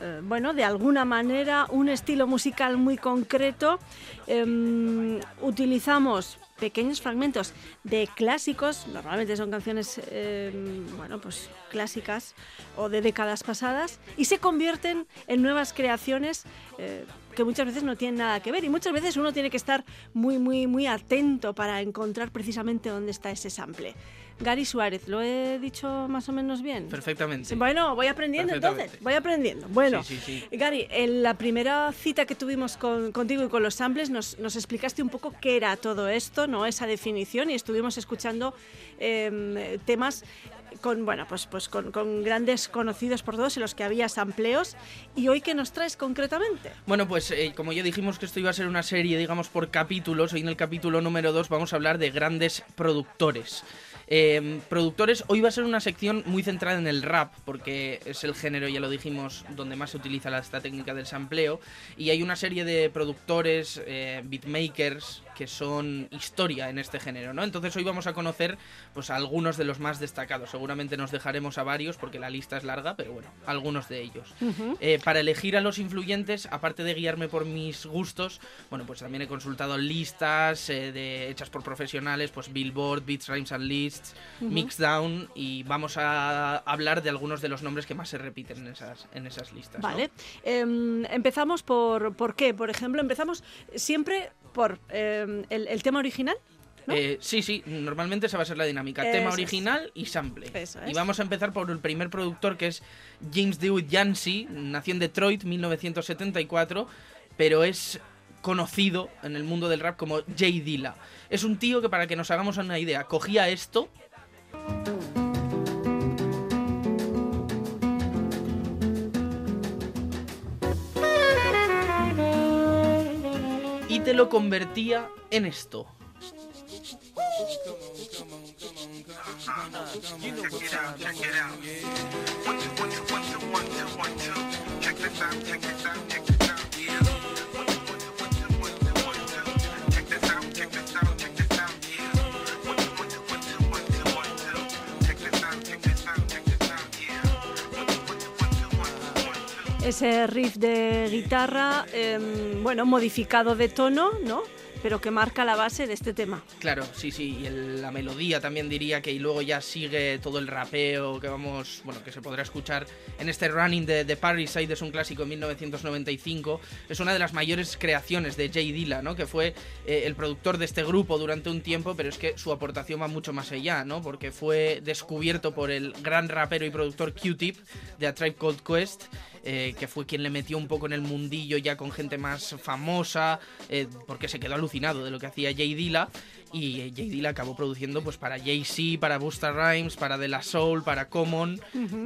eh, bueno, de alguna manera un estilo musical muy concreto. Em, utilizamos pequeños fragmentos de clásicos, normalmente son canciones, em, bueno, pues clásicas o de décadas pasadas, y se convierten en nuevas creaciones. eh, que muchas veces no tienen nada que ver y muchas veces uno tiene que estar muy, muy, muy atento para encontrar precisamente dónde está ese sample. Gary Suárez, ¿lo he dicho más o menos bien? Perfectamente. Bueno, voy aprendiendo entonces, voy aprendiendo. Bueno, Sí, sí, sí. Gary, en la primera cita que tuvimos con- contigo y con los samples nos, nos explicaste un poco qué era todo esto, ¿no? Esa definición y estuvimos escuchando em, temas con, bueno, pues, pues con, con grandes conocidos por todos en los que había sampleos. ¿Y hoy qué nos traes concretamente? Bueno, pues eh, como ya dijimos que esto iba a ser una serie, digamos, por capítulos, hoy en el capítulo número 2 vamos a hablar de grandes productores. Eh, productores, hoy va a ser una sección muy centrada en el rap, porque es el género, ya lo dijimos, donde más se utiliza esta técnica del sampleo. Y hay una serie de productores, eh, beatmakers, que son historia en este género, ¿no? Entonces hoy vamos a conocer pues a algunos de los más destacados. Seguramente nos dejaremos a varios porque la lista es larga, pero bueno, algunos de ellos. Eh, para elegir a los influyentes, aparte de guiarme por mis gustos, bueno, pues también he consultado listas eh, de, hechas por profesionales, pues Billboard, Beats, Rhymes and Lists, Mixdown, y vamos a hablar de algunos de los nombres que más se repiten en esas, en esas listas. ¿no? Vale. Em, empezamos por, por qué, por ejemplo, empezamos siempre por em, el, el tema original. ¿no? Eh, sí, sí, normalmente esa va a ser la dinámica. Tema Eso es. original y sample. Eso Y es. vamos a empezar por el primer productor que es James Dewitt Yancey, nació en Detroit 1974, pero es conocido en el mundo del rap como Jay Dilla. Es un tío que para que nos hagamos una idea, cogía esto y te lo convertía en esto. Ese riff de guitarra, em, bueno, modificado de tono, ¿no? Pero que marca la base de este tema. Claro, sí, sí, y el- la melodía también diría que y luego ya sigue todo el rapeo que vamos, bueno, que se podrá escuchar en este Running de, de Parricide, es un clásico en 1995, es una de las mayores creaciones de Jay Dilla, ¿no? Que fue eh, el productor de este grupo durante un tiempo, pero es que su aportación va mucho más allá, ¿no? Porque fue descubierto por el gran rapero y productor Q-Tip de A Tribe Called Quest, eh, que fue quien le metió un poco en el mundillo ya con gente más famosa, eh, porque se quedó alucinado de lo que hacía Jay Dilla. Y eh, Jay Dilla acabó produciendo pues para Jay-Z, para Busta Rhymes, para De La Soul, para Common.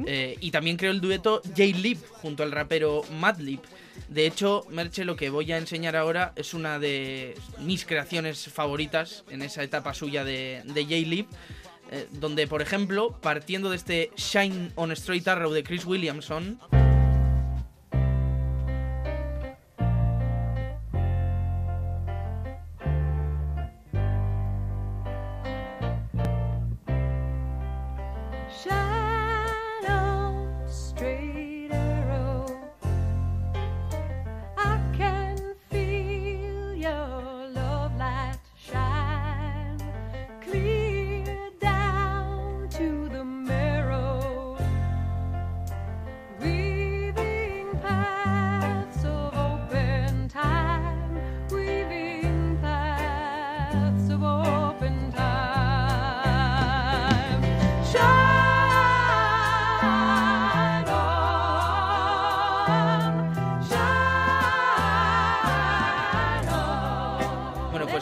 eh, y también creó el dueto Jay Lip junto al rapero Madlib. De hecho, Merche, lo que voy a enseñar ahora es una de mis creaciones favoritas en esa etapa suya de, de eh, donde, por ejemplo, partiendo de este Shine on Straight Arrow de Chris Williamson,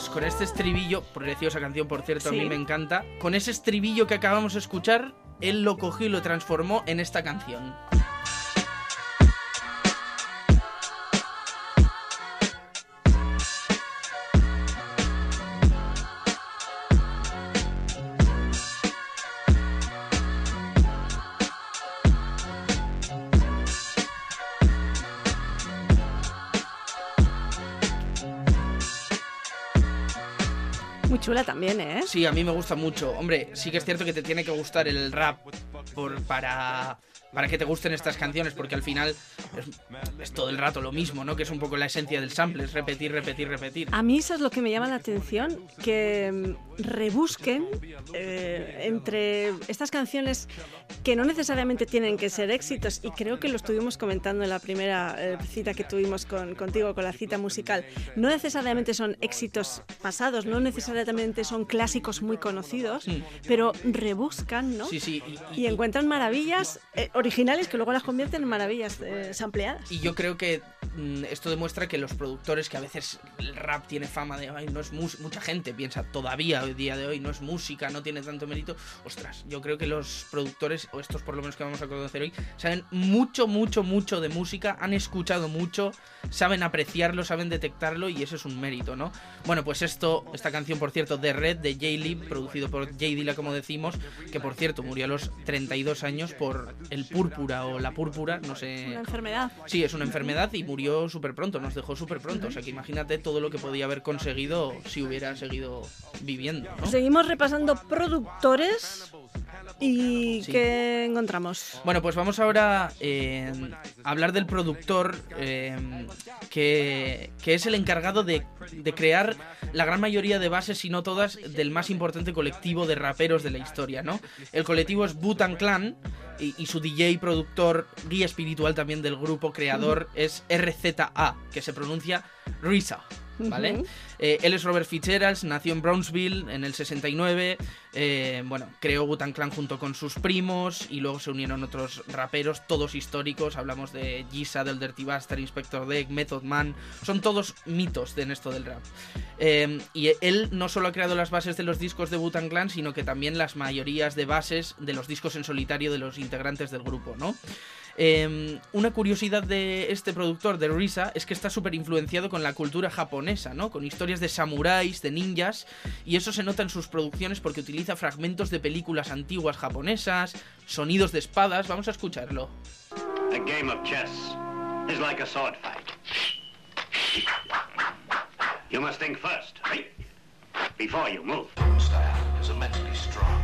pues con este estribillo, preciosa canción por cierto, a mí me encanta. Con ese estribillo que acabamos de escuchar, él lo cogió y lo transformó en esta canción. Muy chula también, ¿eh? Sí, a mí me gusta mucho. Hombre, sí que es cierto que te tiene que gustar el rap por, para, para que te gusten estas canciones, porque al final es, es todo el rato lo mismo, ¿no? Que es un poco la esencia del sample, es repetir, repetir, repetir. A mí eso es lo que me llama la atención, que mm, rebusquen eh, entre estas canciones que no necesariamente tienen que ser éxitos, y creo que lo estuvimos comentando en la primera eh, cita que tuvimos con, contigo, con la cita musical, no necesariamente son éxitos pasados, no necesariamente son clásicos muy conocidos, Mm. pero rebuscan, ¿no? Sí, sí. y- Y encuentran maravillas eh, originales que luego las convierten en maravillas eh, sampleadas. Y yo creo que mm, esto demuestra que los productores, que a veces el rap tiene fama de, ay, no es mucha gente piensa todavía hoy día de hoy, no es música, no tiene tanto mérito. Ostras, yo creo que los productores, o estos por lo menos que vamos a conocer hoy, saben mucho, mucho, mucho de música, han escuchado mucho, saben apreciarlo, saben detectarlo y eso es un mérito, ¿no? Bueno, pues esto, esta canción, por cierto, de Red, de J-Lib, producido por J Dilla, como decimos, que por cierto murió a los 32 años por el púrpura o la púrpura, no sé. Una enfermedad. Sí, es una enfermedad y murió súper pronto, nos dejó súper pronto. O sea que imagínate todo lo que podía haber conseguido si hubiera seguido viviendo, ¿no? Seguimos repasando productores y Sí. ¿qué encontramos? Bueno, pues vamos ahora eh, a hablar del productor eh, que, que es el encargado de, de crear la gran mayoría de bases, si no todas, del más importante colectivo de raperos de la historia, ¿no? El colectivo es Butan Clan y, y su DJ, productor, guía espiritual también del grupo creador es RZA, que se pronuncia Risa. ¿Vale? Eh, él es Robert Fitzgerald, nació en Brownsville en el 69. eh, bueno, creó Wu-Tang Clan junto con sus primos y luego se unieron otros raperos, todos históricos. Hablamos de G-Sa, del Dirty Bastard, Inspector Deck, Method Man. Son todos mitos de en esto del rap. Eh, y él no solo ha creado las bases de los discos de Wu-Tang Clan, sino que también las mayorías de bases de los discos en solitario de los integrantes del grupo, ¿no? Eh, una curiosidad de este productor, de Risa, es que está súper influenciado con la cultura japonesa, ¿no? Con historias de samuráis, de ninjas, y eso se nota en sus producciones porque utiliza fragmentos de películas antiguas japonesas, sonidos de espadas, vamos a escucharlo. A game of chess is like a sword fight. You must think first, right? Before you move. style is immensely strong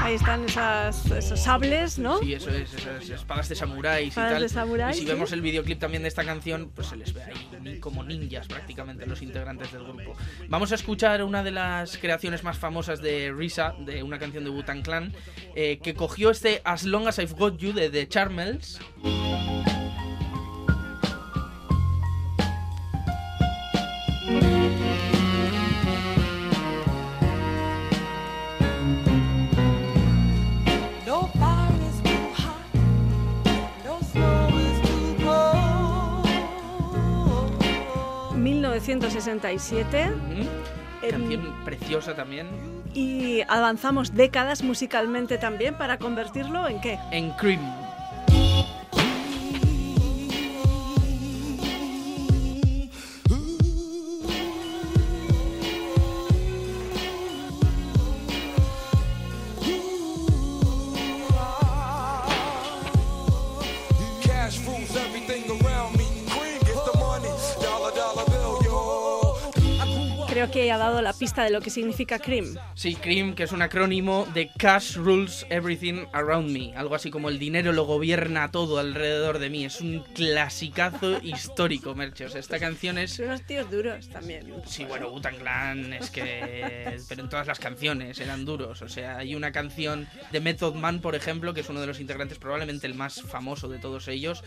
Ahí están esas, esos sables, ¿no? Sí, eso es, esas espadas de samuráis y Espadas tal. de samurái, y si sí. vemos el videoclip también de esta canción, pues se les ve ahí como ninjas prácticamente los integrantes del grupo. Vamos a escuchar una de las creaciones más famosas de Risa, de una canción de Wu-Tang Clan, eh, que cogió este As Long As I've Got You de The Charmels. 1967 Ujú. Em, Canción preciosa también. y avanzamos décadas musicalmente también para convertirlo en qué? En Cream. Creo que ha dado la pista de lo que significa cream. Sí, Cream, que es un acrónimo de Cash Rules Everything Around Me. Algo así como el dinero lo gobierna todo alrededor de mí. Es un clasicazo histórico, Merchos. Esta canción es Son unos tíos duros también. Sí, bueno, Wu-Tang Clan es que... Pero en todas las canciones eran duros. O sea, hay una canción de Method Man, por ejemplo, que es uno de los integrantes, probablemente el más famoso de todos ellos,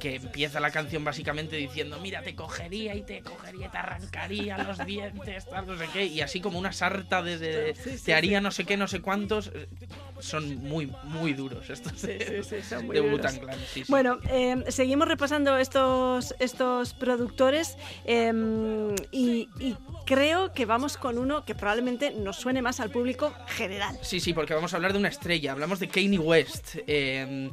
que empieza la canción básicamente diciendo, mira, te cogería y te cogería y te arrancaría los dientes no sé qué, y así como una sarta de, de- te haría no sé qué, no sé cuántos. eh, Son muy, muy duros estos de, sí, sí, de. Wu-Tang Clan, sí, sí. Bueno, eh, seguimos repasando estos, estos productores eh, y, y creo que vamos con uno que probablemente nos suene más al público general. Sí, sí, porque vamos a hablar de una estrella. Hablamos de Kanye West. Eh,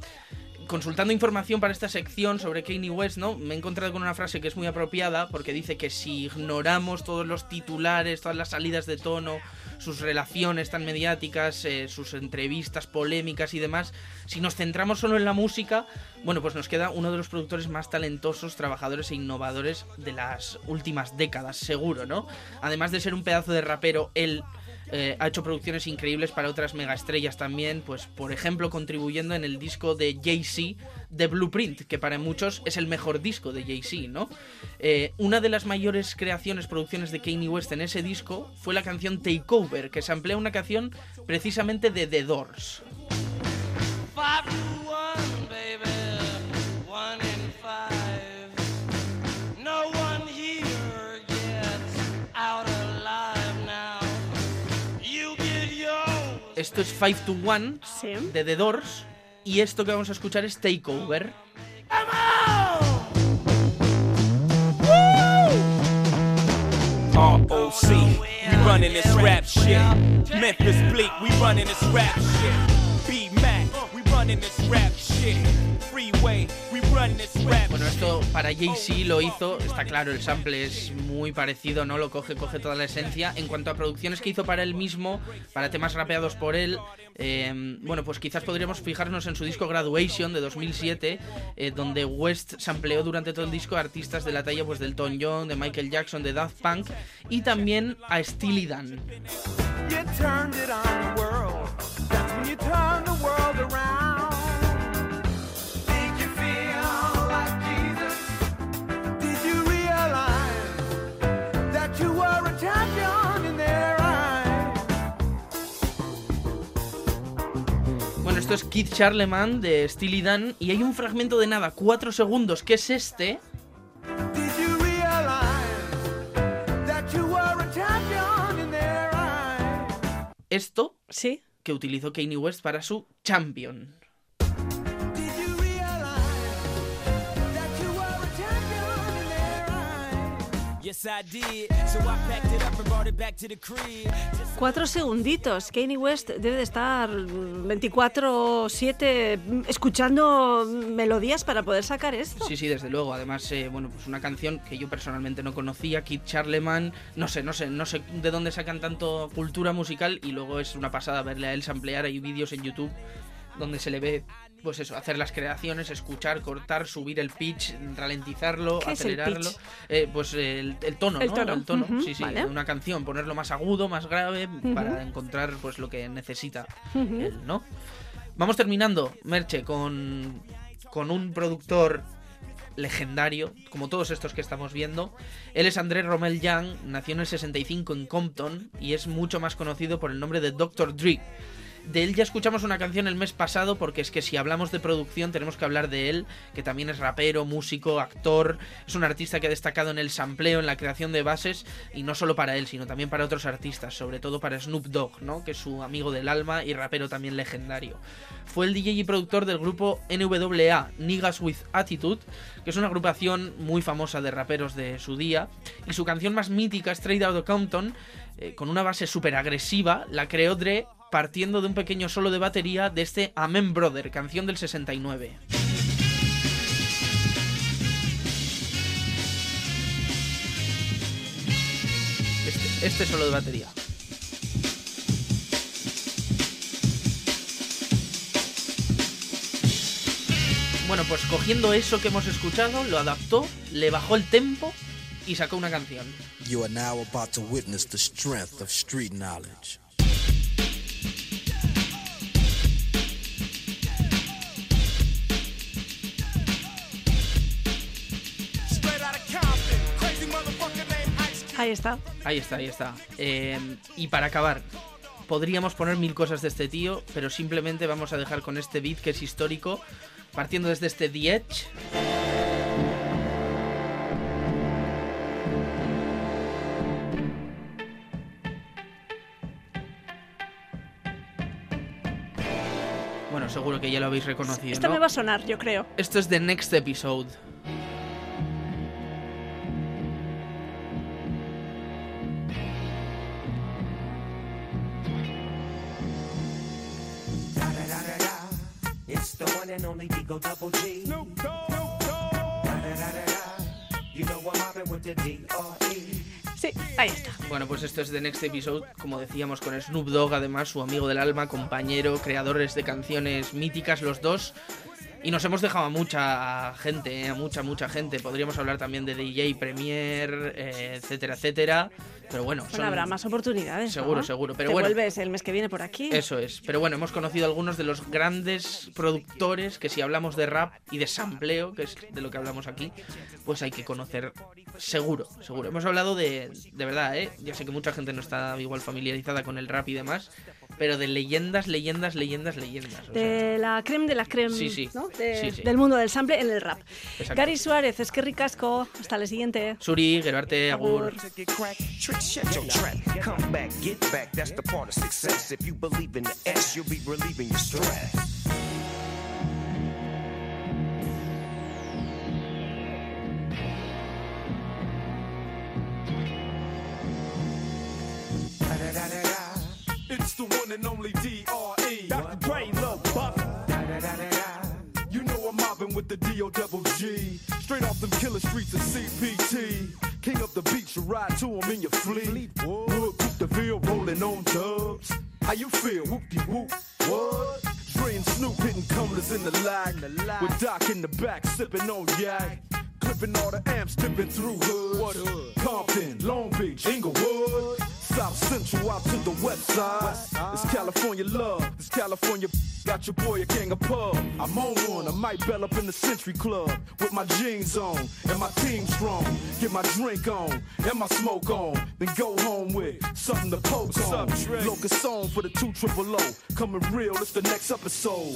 consultando información para esta sección sobre Kanye West, ¿no? Me he encontrado con una frase que es muy apropiada porque dice que si ignoramos todos los titulares, todas las salidas de tono, sus relaciones tan mediáticas, eh, sus entrevistas polémicas y demás, si nos centramos solo en la música, bueno, pues nos queda uno de los productores más talentosos, trabajadores e innovadores de las últimas décadas, seguro, ¿no? Además de ser un pedazo de rapero, él eh, ha hecho producciones increíbles para otras megaestrellas también, pues por ejemplo contribuyendo en el disco de Jay-Z de Blueprint, que para muchos es el mejor disco de Jay-Z, ¿no? Eh, una de las mayores creaciones, producciones de Kanye West en ese disco fue la canción Takeover, que se emplea una canción precisamente de The Doors. Esto es 5 to 1 Sí. de The Doors y esto que vamos a escuchar es Takeover. ROC, we running this rap shit. Memphis Bleak, we running this rap shit. Bueno, esto para Jay-Z lo hizo, está claro, el sample es muy parecido, ¿no? Lo coge, coge toda la esencia. En cuanto a producciones que hizo para él mismo, para temas rapeados por él, eh, bueno, pues quizás podríamos fijarnos en su disco Graduation de 2007, eh, donde West sampleó durante todo el disco a artistas de la talla pues, del Elton John, de Michael Jackson, de Daft Punk y también a Steely Dan. Esto es Keith Charlemagne de Steely Dan y hay un fragmento de nada, cuatro segundos, que es este. Esto Sí. que utilizó Kanye West para su Champion. Cuatro segunditos. Kanye West debe de estar 24-7 escuchando melodías para poder sacar esto. Sí, sí, desde luego. Además, eh, bueno, pues una canción que yo personalmente no conocía, Keith Charlemagne, no sé, no sé, no sé de dónde sacan tanto cultura musical y luego es una pasada verle a él samplear. Hay vídeos en YouTube donde se le ve, pues eso, hacer las creaciones, escuchar, cortar, subir el pitch, ralentizarlo, ¿Qué es el acelerarlo. Eh, pues el, el tono, El ¿no? tono, El tono, sí, sí, vale. de una canción, ponerlo más agudo, más grave, para encontrar pues lo que necesita él, ¿no? Vamos terminando, Merche, con, con un productor legendario, como todos estos que estamos viendo. Él es André Romel Young, nació en el 65 en Compton y es mucho más conocido por el nombre de Dr. Dre. De él ya escuchamos una canción el mes pasado porque es que si hablamos de producción tenemos que hablar de él, que también es rapero, músico, actor, es un artista que ha destacado en el sampleo, en la creación de bases y no solo para él, sino también para otros artistas, sobre todo para Snoop Dogg, ¿no? que es su amigo del alma y rapero también legendario. Fue el DJ y productor del grupo NWA, Niggas with Attitude, que es una agrupación muy famosa de raperos de su día, y su canción más mítica, Straight Outta Compton, eh, con una base súper agresiva, la creó Dre partiendo de un pequeño solo de batería de este Amen Brother, canción del 69. Este, este solo de batería. Bueno, pues cogiendo eso que hemos escuchado, lo adaptó, le bajó el tempo y sacó una canción. Witness the strength of street knowledge. Ahí está. Ahí está, ahí está. Em, y para acabar, podríamos poner mil cosas de este tío, pero simplemente vamos a dejar con este beat que es histórico, partiendo desde este The Edge. Bueno, seguro que ya lo habéis reconocido. Esto me va a sonar, yo creo. Esto es The Next Episode. And only Digo Double G. Da-da-da-da-da. You know I'm mobbing with the D-R-E. Sí, ahí está. Bueno, pues esto es The Next Episode, como decíamos, con Snoop Dogg, además, su amigo del alma, compañero, creadores de canciones míticas, los dos. Y nos hemos dejado a mucha gente, eh, a mucha, mucha gente. Podríamos hablar también de DJ Premier, eh, etcétera, etcétera. Pero bueno, Bueno, son- habrá más oportunidades. Seguro, ¿no? seguro, pero Te bueno. vuelves el mes que viene por aquí. Eso es. Pero bueno, hemos conocido algunos de los grandes productores que si hablamos de rap y de sampleo, que es de lo que hablamos aquí, pues hay que conocer seguro, seguro. Hemos hablado de, de verdad, ¿eh? Ya sé que mucha gente no está igual familiarizada con el rap y demás, pero de leyendas, leyendas, leyendas, leyendas. o sea, De la creme de la creme, Sí, sí. ¿no? De- Sí, sí. del mundo del sample en el rap. Exacto. Gary Suárez, es que ricasco. Hasta la siguiente. Suri, Geroarte, Agur. Come back, get back. That's the part of success. If you believe in the S, you'll be relieving your stress. With the D.O. double G. Straight off them killer streets of CPT. King up the beach, you ride to him in your fleet. Wood, poop the veal, rolling on dubs. How you feel? Whoop de whoop. What? Dre and Snoop hitting cumblers in the lag. With Doc in the back, sipping on yak. Clipping all the amps, dipping through hoods. What hood? Compton, Long Beach, Inglewood. South Central out to the west side. It's California love. It's California. Got your boy a king of pub. I'm on one. I might bell up in the Century Club with my jeans on and my team strong. Get my drink on and my smoke on. Then go home with something to poke on. Locust on for the two triple O. Coming real. It's the next episode.